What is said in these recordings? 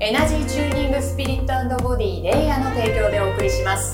エナジーチューニングスピリットボディレイヤーの提供でお送りします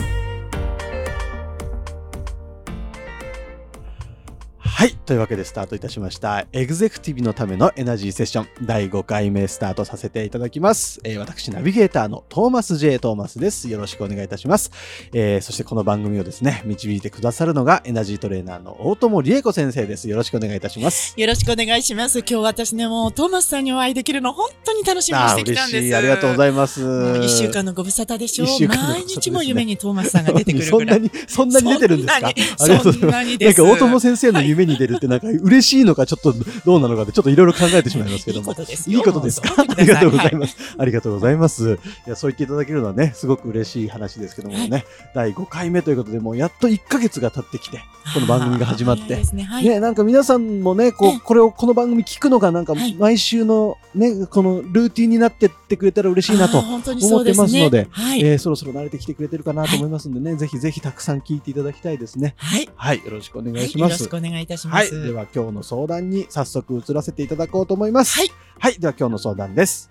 はい。というわけでスタートいたしました。エグゼクティブのためのエナジーセッション第5回目スタートさせていただきます。えー私、ナビゲーターのトーマス J. トーマスです。よろしくお願いいたします。えーそしてこの番組をですね、導いてくださるのがエナジートレーナーの大友理恵子先生です。よろしくお願いいたします。よろしくお願いします。今日私ね、もうトーマスさんにお会いできるの本当に楽しみにしてきたんです。嬉しい。ありがとうございます。一週間のご無沙汰でしょ一週間のご無沙汰毎日も夢にトーマスさんが出てくるそんぐら。ないに、そんなに出てるんですか？ありがとうございます。そんなんか大友先生の夢に出るってなんか嬉しいのかちょっとどうなのかってちょっといろいろ考えてしまいますけども。いいことですか？ありがとうございはます。ありがとうございます。いや、そう言っていただけるのはね、すごく嬉しい話ですけどもね、第5回目ということで、もうやっと1ヶ月が経ってきて、この番組が始まってね。なんか皆さんもね、こえう、これを、この番組聞くのがなんかはい毎週のね、このルーティンになってってくれたら嬉しいなと思ってますのではい。えーそろそろ慣れてきてくれてるかなと思いますんでね、ぜひぜひたくさん聞いていただきたいですね。はい。はい、よろしくお願はいいします。よろしくお願いいたしまはい、す。では今日の相談に早速移らせていただこうと思います。はい。はい、では今日の相談です。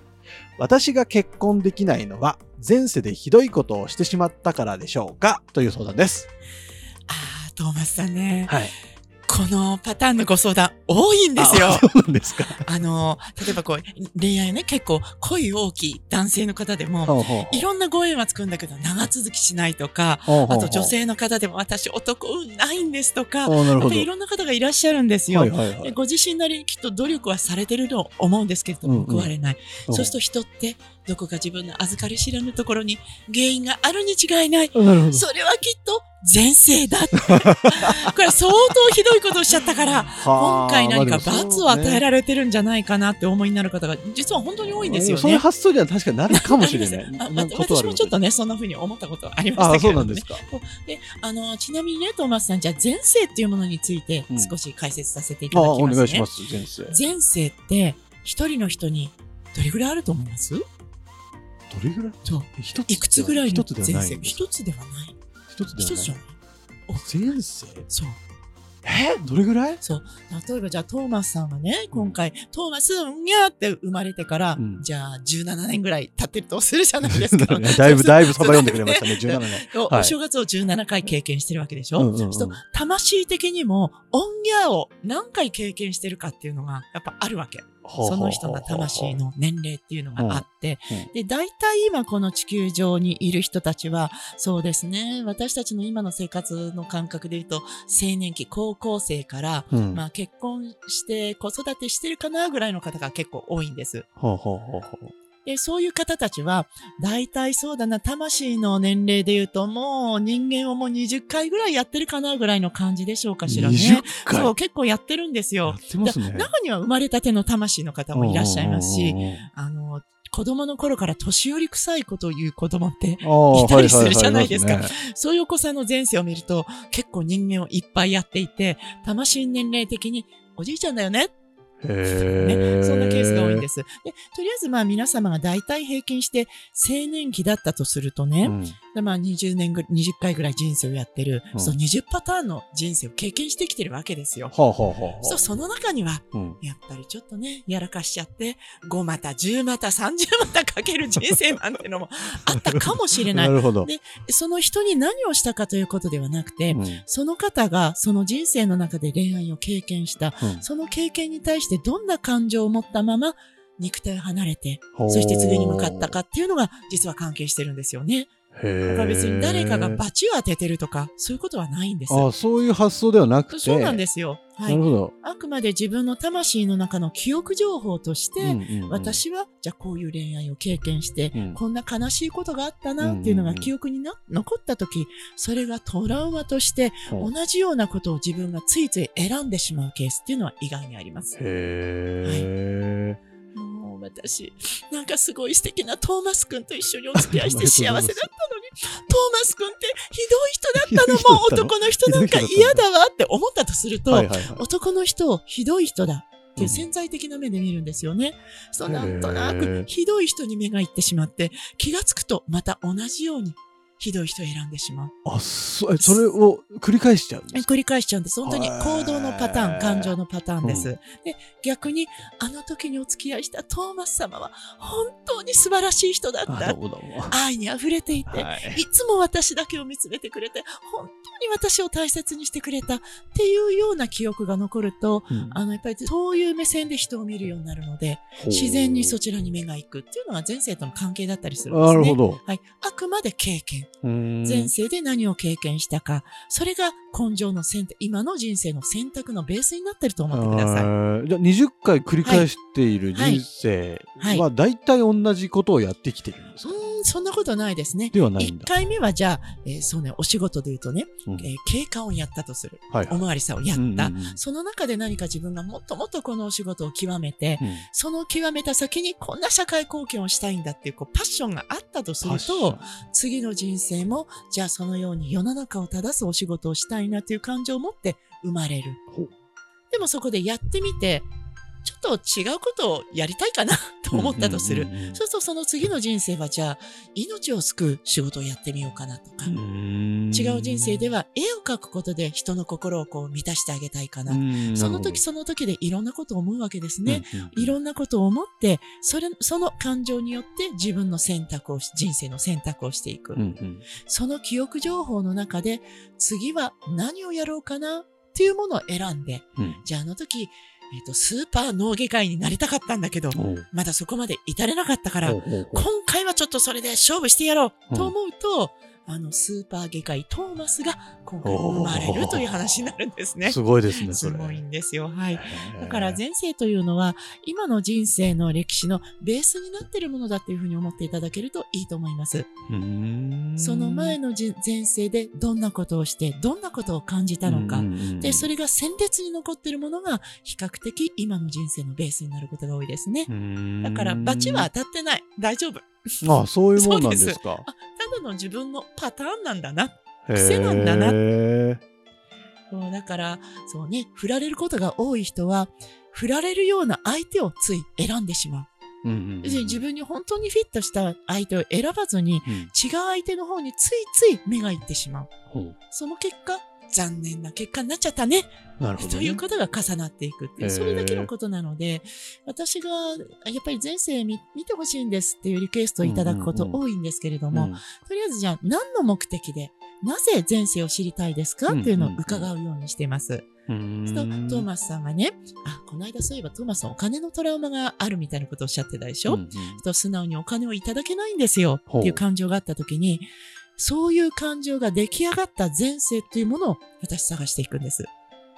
私が結婚できないのは前世でひどいことをしてしまったからでしょうか？という相談です。あートーマスさんね、はい。このパターンのご相談多いんですよあ。そうなんですか。あの、例えばこう、恋愛ね、結構恋大きい男性の方でも、いろんなご縁はつくんだけど、長続きしないとか、あと女性の方でも私男運ないんですとか、いろんな方がいらっしゃるんですよ。はいはいはい。でご自身なりにきっと努力はされてると思うんですけれども、うんうん報われない。うんそうすると人って、どこか自分の預かり知らぬところに原因があるに違いない。あな。それはきっと前世だ。これ相当ひどいことをしちゃったから、今回何か罰を与えられてるんじゃないかなって思いになる方が実は本当に多いんですよそういうね。発想には確かになるかもしれない。あな私もちょっとね、そんな風に思ったことありましたけれどもねそうなんです。か。で、あの、ちなみにね、トーマスさん、じゃあ前世っていうものについてうん少し解説させていただきますね。お願いします、先生。前世って一人の人にどれぐらいあると思います？どれぐらい？そう。一つ？いくつぐらいの一つでは前世。一つではない。一つで。一つじゃない。前世そう。え？どれぐらい？そう。例えばじゃあトーマスさんはね、今回、トーマス、うんにゃーって生まれてから、うんじゃあ17年ぐらい経ってるとするじゃないですか。だいぶ、だいぶさば読んでくれましたね、17年。おはいお正月を17回経験してるわけでしょ、うんうんうんそうすると魂的にも、オンギャーを何回経験してるかっていうのが、やっぱあるわけ。その人の魂の年齢っていうのがあってで、大体今この地球上にいる人たちは、そうですね、私たちの今の生活の感覚で言うと、青年期、高校生から、うん。まあ結婚して子育てしてるかなぐらいの方が結構多いんです。ほうほうほうほう。で、そういう方たちは、大体そうだな、魂の年齢で言うと、もう人間をもう20回ぐらいやってるかなぐらいの感じでしょうかしらね。20回？そう、結構やってるんですやよ。ってますね。中には生まれたての魂の方もいらっしゃいますしあの、子供の頃から年寄り臭いことを言う子供って、いたりするじゃないですかそういうお子さんの前世を見ると、結構人間をいっぱいやっていて、魂年齢的に、おじいちゃんだよねへね、そんなケースが多いんす。です。で、とりあえずまあ皆様が大体平均して青年期だったとするとね、うんでまあ20年ぐ20回ぐらい人生をやってる、うんその20パターンの人生を経験してきてるわけですよ。ほうほうほうほう。そう、その中には、うんやっぱりちょっとね、やらかしちゃって、5また、10また、30またかける人生なんてのもあったかもしれな。ないるほど。でその人に何をしたかということではなくて、うんその方がその人生の中で恋愛を経験した、うんその経験に対してどんな感情を持ったまま肉体を離れて、そして次に向かったかっていうのが実は関係してるんですよね。へだから別に誰かがバ罰を当ててるとか、そういうことはないんです。あそういう発想ではなくて。そうなんですよ。はいなる。ほど。あくまで自分の魂の中の記憶情報として、うんうんうん私はじゃあこういう恋愛を経験して、うんこんな悲しいことがあったなっていうのが記憶にな、残った時、それがトラウマとして同じようなことを自分がついつい選んでしまうケースっていうのは意外にあります。へえ。もう私、なんかすごい素敵なトーマス君と一緒にお付き合いして幸せだったのに、トーマス君ってひどい人だったのもう男の人なんか嫌だわって思ったとすると、はいはいはい。男の人をひどい人だっていううん潜在的な目で見るんですよね。そうなんとなくひどい人に目がいってしまって、気がつくとまた同じようにひどい人を選んでしまう。あ、そ、えそれを繰り返しちゃうんですか？繰り返しちゃうんです。本当に行動のパターン、感情のパターンです。うで、逆に、あの時にお付き合いしたトーマス様は本当に素晴らしい人だっあ、た。愛に溢れていて、はいいつも私だけを見つめてくれて、本当に私を大切にしてくれたっていうような記憶が残ると、うんあの、やっぱりそういう目線で人を見るようになるので、自然にそちらに目が行くっていうのが前世との関係だったりするんですね。なるほど。はい。あくまで経験。前世で何を経験したか、それが根性の選択、今の人生の選択のベースになってると思ってください。じゃあ20回繰り返している人生はい。は大体同じことをやってきてるんですか、うーん、そんなことないですね。ではないん1だ。回目はじゃあ、えーそうね、お仕事で言うとね、うんえー経過をやったとする。はいはいおまわりさんをやった。うんうんうんその中で何か自分がもっともっとこのお仕事を極めて、うんその極めた先にこんな社会貢献をしたいんだっていうこうパッションがあったとすると、次の人生も、じゃあそのように世の中を正すお仕事をしたいなという感情を持って生まれる。でもそこでやってみて、ちょっと違うことをやりたいかなと思ったとする。そうするとその次の人生はじゃあ命を救う仕事をやってみようかなとか、違う人生では絵を描くことで人の心をこう満たしてあげたいかな。その時その時でいろんなことを思うわけですね。いろんなことを思って、それ、その感情によって自分の選択をし、人生の選択をしていく。その記憶情報の中で、次は何をやろうかなっていうものを選んで、うん。じゃああの時、えっ、と、スーパー脳外科医になりたかったんだけど、まだそこまで至れなかったから、今回はちょっとそれで勝負してやろうんうと思うと、あの、スーパー外科医トーマスが今回生まれるという話になるんですね。すごいですね、それ。すごいんですよ。はい。だから前世というのは、今の人生の歴史のベースになっているものだというふうに思っていただけるといいと思います。その前のじ前世でどんなことをして、どんなことを感じたのか。で、それが鮮烈に残っているものが、比較的今の人生のベースになることが多いですねだから、バチは当たってない。大丈夫。あそういうもんなんですか。あ、ただの自分のパターンなんだな。癖なんだなそうだから、そうね、振られることが多い人は、振られるような相手をつい選んでしまう。うんうんうん自分に本当にフィットした相手を選ばずに、うん違う相手の方についつい目がいってしまう。ほうその結果、残念な結果になっちゃったね。なるほどね。ということが重なっていくっていう、それだけのことなので、私がやっぱり前世見見てほしいんですっていうリクエストをいただくことうんうん多いんですけれども、うん。とりあえずじゃあ何の目的で、なぜ前世を知りたいですかっていうのを伺うようにしています。うーんそうするとトーマスさんがね、あ、この間そういえばトーマスさんお金のトラウマがあるみたいなことをおっしゃってたでしょ、うんうん。と素直にお金をいただけないんですよっていう。感情があった時に、そういう感情が出来上がった前世っていうものを私探していくんです。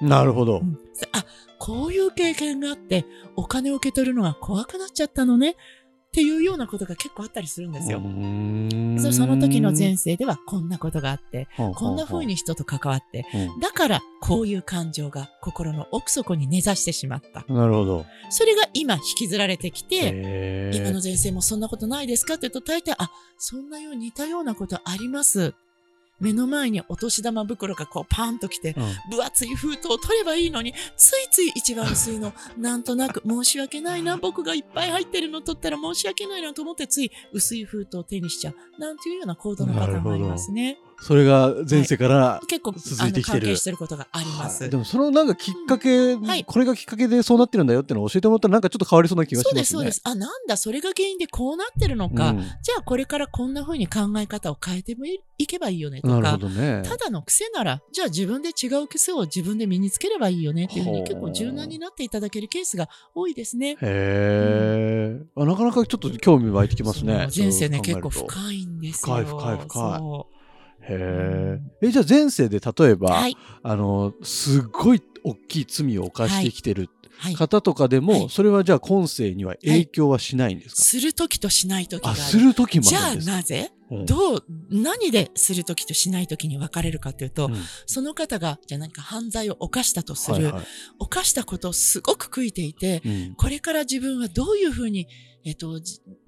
なるほどう。んあ、こういう経験があって、お金を受け取るのが怖くなっちゃったのねっていうようなことが結構あったりするんですよ。その時の前世ではこんなことがあって、こんな風に人と関わって、うんだからこういう感情が心の奥底に根ざしてしまった。なるほど。それが今引きずられてきて、今の前世もそんなことないですか？って言うと大体、あ、そんなように似たようなことあります。目の前にお年玉袋がこうパーンと来て、うん分厚い封筒を取ればいいのに、ついつい一番薄いの、なんとなく申し訳ないな、僕がいっぱい入ってるの取ったら申し訳ないなと思ってつい薄い封筒を手にしちゃう。なんていうような行動のパターンがありますね。それが前世から、結構、続いてきてる関係してることがあります。はいでもそのなんかきっかけ、はいこれがきっかけでそうなってるんだよっていうのを教えてもらったらなんかちょっと変わりそうな気がしますね。そうです、そうです。あ、なんだ、それが原因でこうなってるのか。うんじゃあこれからこんな風に考え方を変えてもいいけばいいよねとかなるほ。どね。ただの癖なら、じゃあ自分で違う癖を自分で身につければいいよねっていうふうに結構柔軟になっていただけるケースが多いですね。へえ、あ、なかなかちょっと興味湧いてきますね。人生ね、結構深いんですよ。深い深い深いそへえ。え、じゃあ前世で例えうば、はい。あの、すっごい大きい罪を犯してきてるはい。方とかでも、はい。それはじゃあ今世には影響はしないんですか、するときとしないときがあ。する時もじゃああるんですか？なぜ？うん。どう、何でするときとしないときに分かれるかというと、うん。その方が、じゃあ何か犯罪を犯したとする、はいはい。犯したことをすごく悔いていて、うん。これから自分はどういうふうにえっ、と、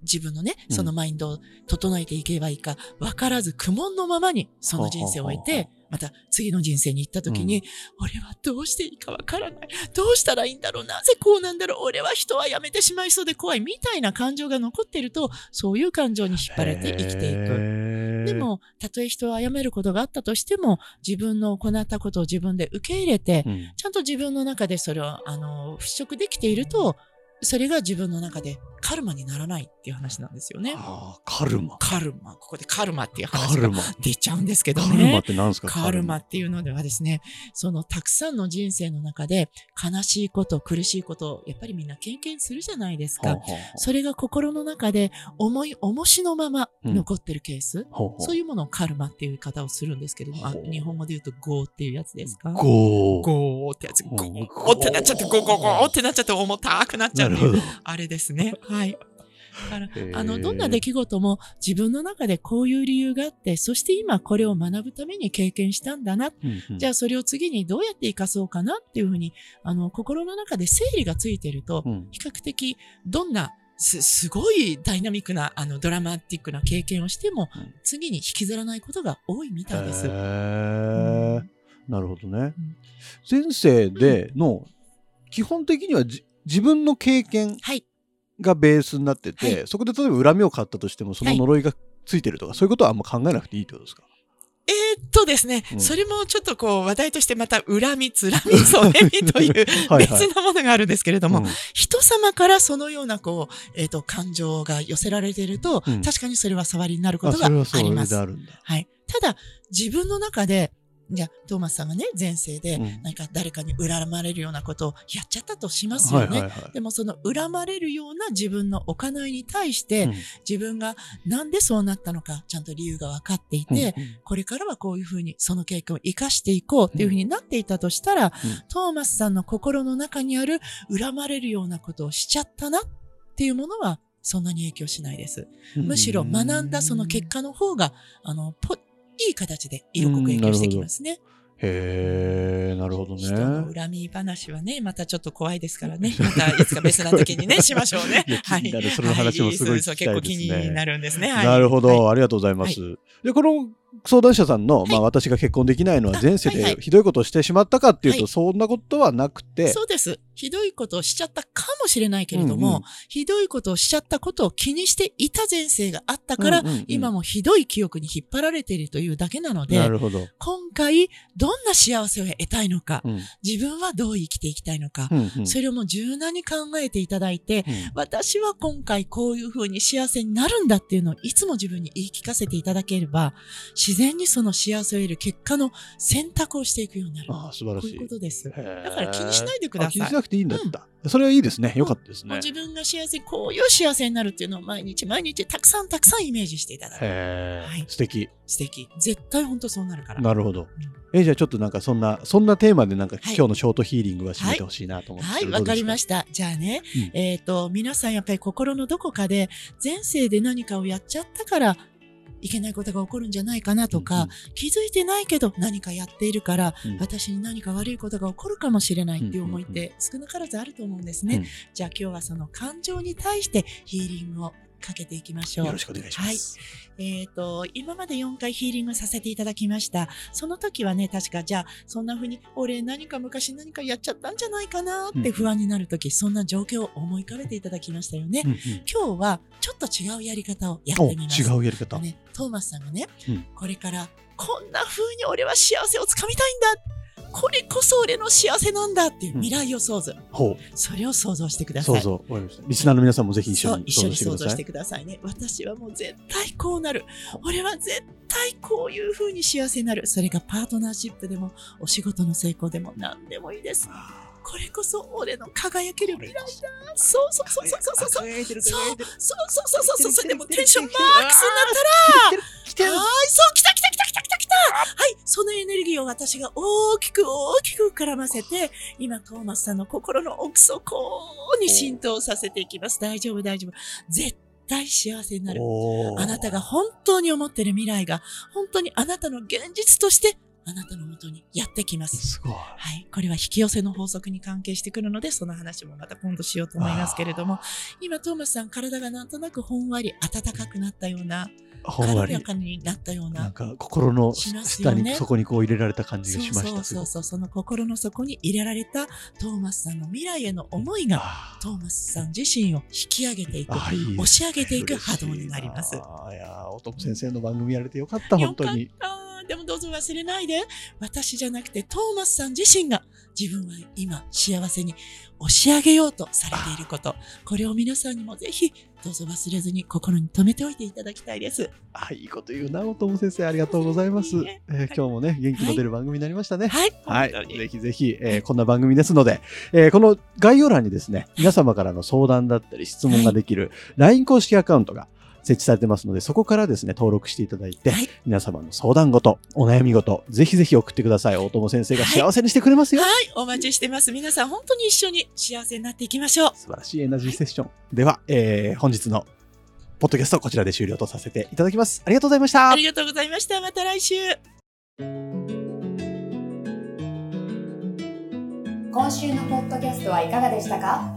自分のね、そのマインドを整えていけばいいか、わからず苦悶のままにその人生を終えて、また次の人生に行った時に、うん、俺はどうしていいかわからない。どうしたらいいんだろうなぜこうなんだろう俺は人はやめてしまいそうで怖い。みたいな感情が残っていると、そういう感情に引っ張られて生きていく。でも、たとえ人は謝ることがあったとしても、自分の行ったことを自分で受け入れて、うん、ちゃんと自分の中でそれを、あの、払拭できていると、それが自分の中でカルマにならないっていう話なんですよね。ああ、カルマ。カルマ。ここでカルマっていう話が出ちゃうんですけどね。カルマって何ですか？カルマっていうのではですね、そのたくさんの人生の中で悲しいこと、苦しいこと、やっぱりみんな経験するじゃないですか。それが心の中で思い、重しのまま残ってるケース、うん、そういうものをカルマっていう言い方をするんですけれども、あ日本語で言うとゴーっていうやつですか？ゴー。ゴーってやつ。ゴーってなっちゃって、ゴーゴーゴーってなっちゃって重たくなっちゃうっていう、あれですね。はい。だから、あの、どんな出来事も自分の中でこういう理由があって、そして今これを学ぶために経験したんだな。うんうん、じゃあそれを次にどうやって活かそうかなっていうふうに、あの、心の中で整理がついてると、比較的どんなす、すごいダイナミックな、あの、ドラマティックな経験をしても、うん、次に引きずらないことが多いみたいです。うん、なるほどね。うん、前世での、基本的には自分の経験がベースになってて、はい、そこで例えば恨みを買ったとしてもその呪いがついてるとか、はい、そういうことはあんま考えなくていいってことですか？えー、っとですね、うん、それもちょっとこう話題としてまた恨み、つらみ、それみという 別のものがあるんですけれども、はいはい、人様からそのようなこう、えー、っと感情が寄せられていると、うん、確かにそれは触りになることがあります。はい。ただ、自分の中でじゃあ、トーマスさんがね、前世で何か誰かに恨まれるようなことをやっちゃったとしますよね。でもその恨まれるような自分の行いに対して、うん、自分がなんでそうなったのか、ちゃんと理由が分かっていて、うんこれからはこういうふうにその経験を生かしていこうっていうふうになっていたとしたら、うん、トーマスさんの心の中にある恨まれるようなことをしちゃったなっていうものはそんなに影響しないです。むしろ学んだその結果の方が、あの、ポいい形で色濃く影響してきますね。へえ、なるほどね。人の恨み話はね、またちょっと怖いですからね。またいつか別な時にね、しましょうね。はい。その話もすごい聞きたいですね。結構気になるんですね。はい、なるほど、はい、ありがとうございます。はい、で、この相談者さんの、まあ私が結婚できないのは前世でひどいことをしてしまったかっていうと、そんなことはなくて。そうです。ひどいことをしちゃったかもしれないけれども、うんうん、ひどいことをしちゃったことを気にしていた前世があったから、うんうんうん、今もひどい記憶に引っ張られているというだけなので、なるほど。今回どんな幸せを得たいのか、うん、自分はどう生きていきたいのか、うんうん、それをもう柔軟に考えていただいて、うん、私は今回こういうふうに幸せになるんだっていうのをいつも自分に言い聞かせていただければ、自然にその幸せを得る結果の選択をしていくようになる。ああ、素晴らしい。こういうことです。だから気にしないでください。気にしなくていいんだった。うん、それはいいですね。よかったですね。自分が幸せ、こういう幸せになるっていうのを毎日毎日たくさんたくさんイメージしていただく。へはい、素敵。素敵。絶対本当そうなるから。なるほど。うんえじゃあちょっとなんかそんな、そんなテーマでなんか、今日のショートヒーリングは締めてほしいなと思って。はい、わ、はい、かりました。じゃあね、うん、えっ、ー、と、皆さんやっぱり心のどこかで前世で何かをやっちゃったからいけないことが起こるんじゃないかなとか、うんうん、気づいてないけど何かやっているから、うん、私に何か悪いことが起こるかもしれないっていう思いって少なからずあると思うんですね。うん、じゃあ今日はその感情に対してヒーリングをかけていきましょう。よろしくお願いします。はい。えっ、ー、と、今まで4回ヒーリングさせていただきました。その時はね、確か、じゃあ、そんな風に、俺何か昔何かやっちゃったんじゃないかなって不安になる時、うん、そんな状況を思い浮かべていただきましたよね。うんうん、今日は、ちょっと違うやり方をやってみます。違うやり方。ね、トーマスさんがね、うん、これから、こんな風に俺は幸せをつかみたいんだこれこそ俺の幸せなんだっていう未来予想図、うん、ほうそれを想像してください。想像。リスナーの皆さんもぜひ一緒に一緒に想像してくださいね。私はもう絶対こうなる。俺は絶対こういう風に幸せになる。それがパートナーシップでも、お仕事の成功でも何でもいいです。これこそ俺の輝ける未来だ。そうそうそうそうそうそう。そうそうそうそうそうそう。でもテンションマックスになったら、はい、そう、来た来た来た来た。はい、そのエネルギーを私が大きく大きく絡ませて、今トーマスさんの心の奥底に浸透させていきます。大丈夫大丈夫。絶対幸せになる。あなたが本当に思ってる未来が、本当にあなたの現実としてあなたのもとにやってきます。すごい。はい。これは引き寄せの法則に関係してくるので、その話もまた今度しようと思いますけれども、今、トーマスさん、体がなんとなくほんわり暖かくなったような、ほんわり。軽やかになったような。なんか心の下に、ね、そこにこう入れられた感じがしました。そうそうそうその心の底に入れられたトーマスさんの未来への思いが、トーマスさん自身を引き上げていく、押し上げていく波動になります。あいや、おとも先生の番組やれてよかった、本当に。ぞ忘れないで、私じゃなくてトーマスさん自身が自分は今幸せに押し上げようとされていること、これを皆さんにもぜひどうぞ忘れずに心に留めておいていただきたいです。あ、いいこと言うな、おとも先生、ありがとうございます。えー、今日もね、元気の出る番組になりましたね。はい。はい。ぜひぜひ、えー、こんな番組ですので、えー、この概要欄にですね、皆様からの相談だったり質問ができる LINE 公式アカウントが設置されてますので、そこからですね、登録していただいて、はい、皆様の相談事、お悩み事、ぜひぜひ送ってください。大友先生が幸せにしてくれますよ。はい、はい、お待ちしてます。皆さん、本当に一緒に幸せになっていきましょう。素晴らしいエナジーセッション。では、えー、本日のポッドキャスト、こちらで終了とさせていただきます。ありがとうございました。ありがとうございました。また来週。今週のポッドキャストはいかがでしたか？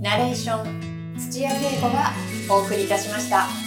ナレーション土屋恵子がお送りいたしました。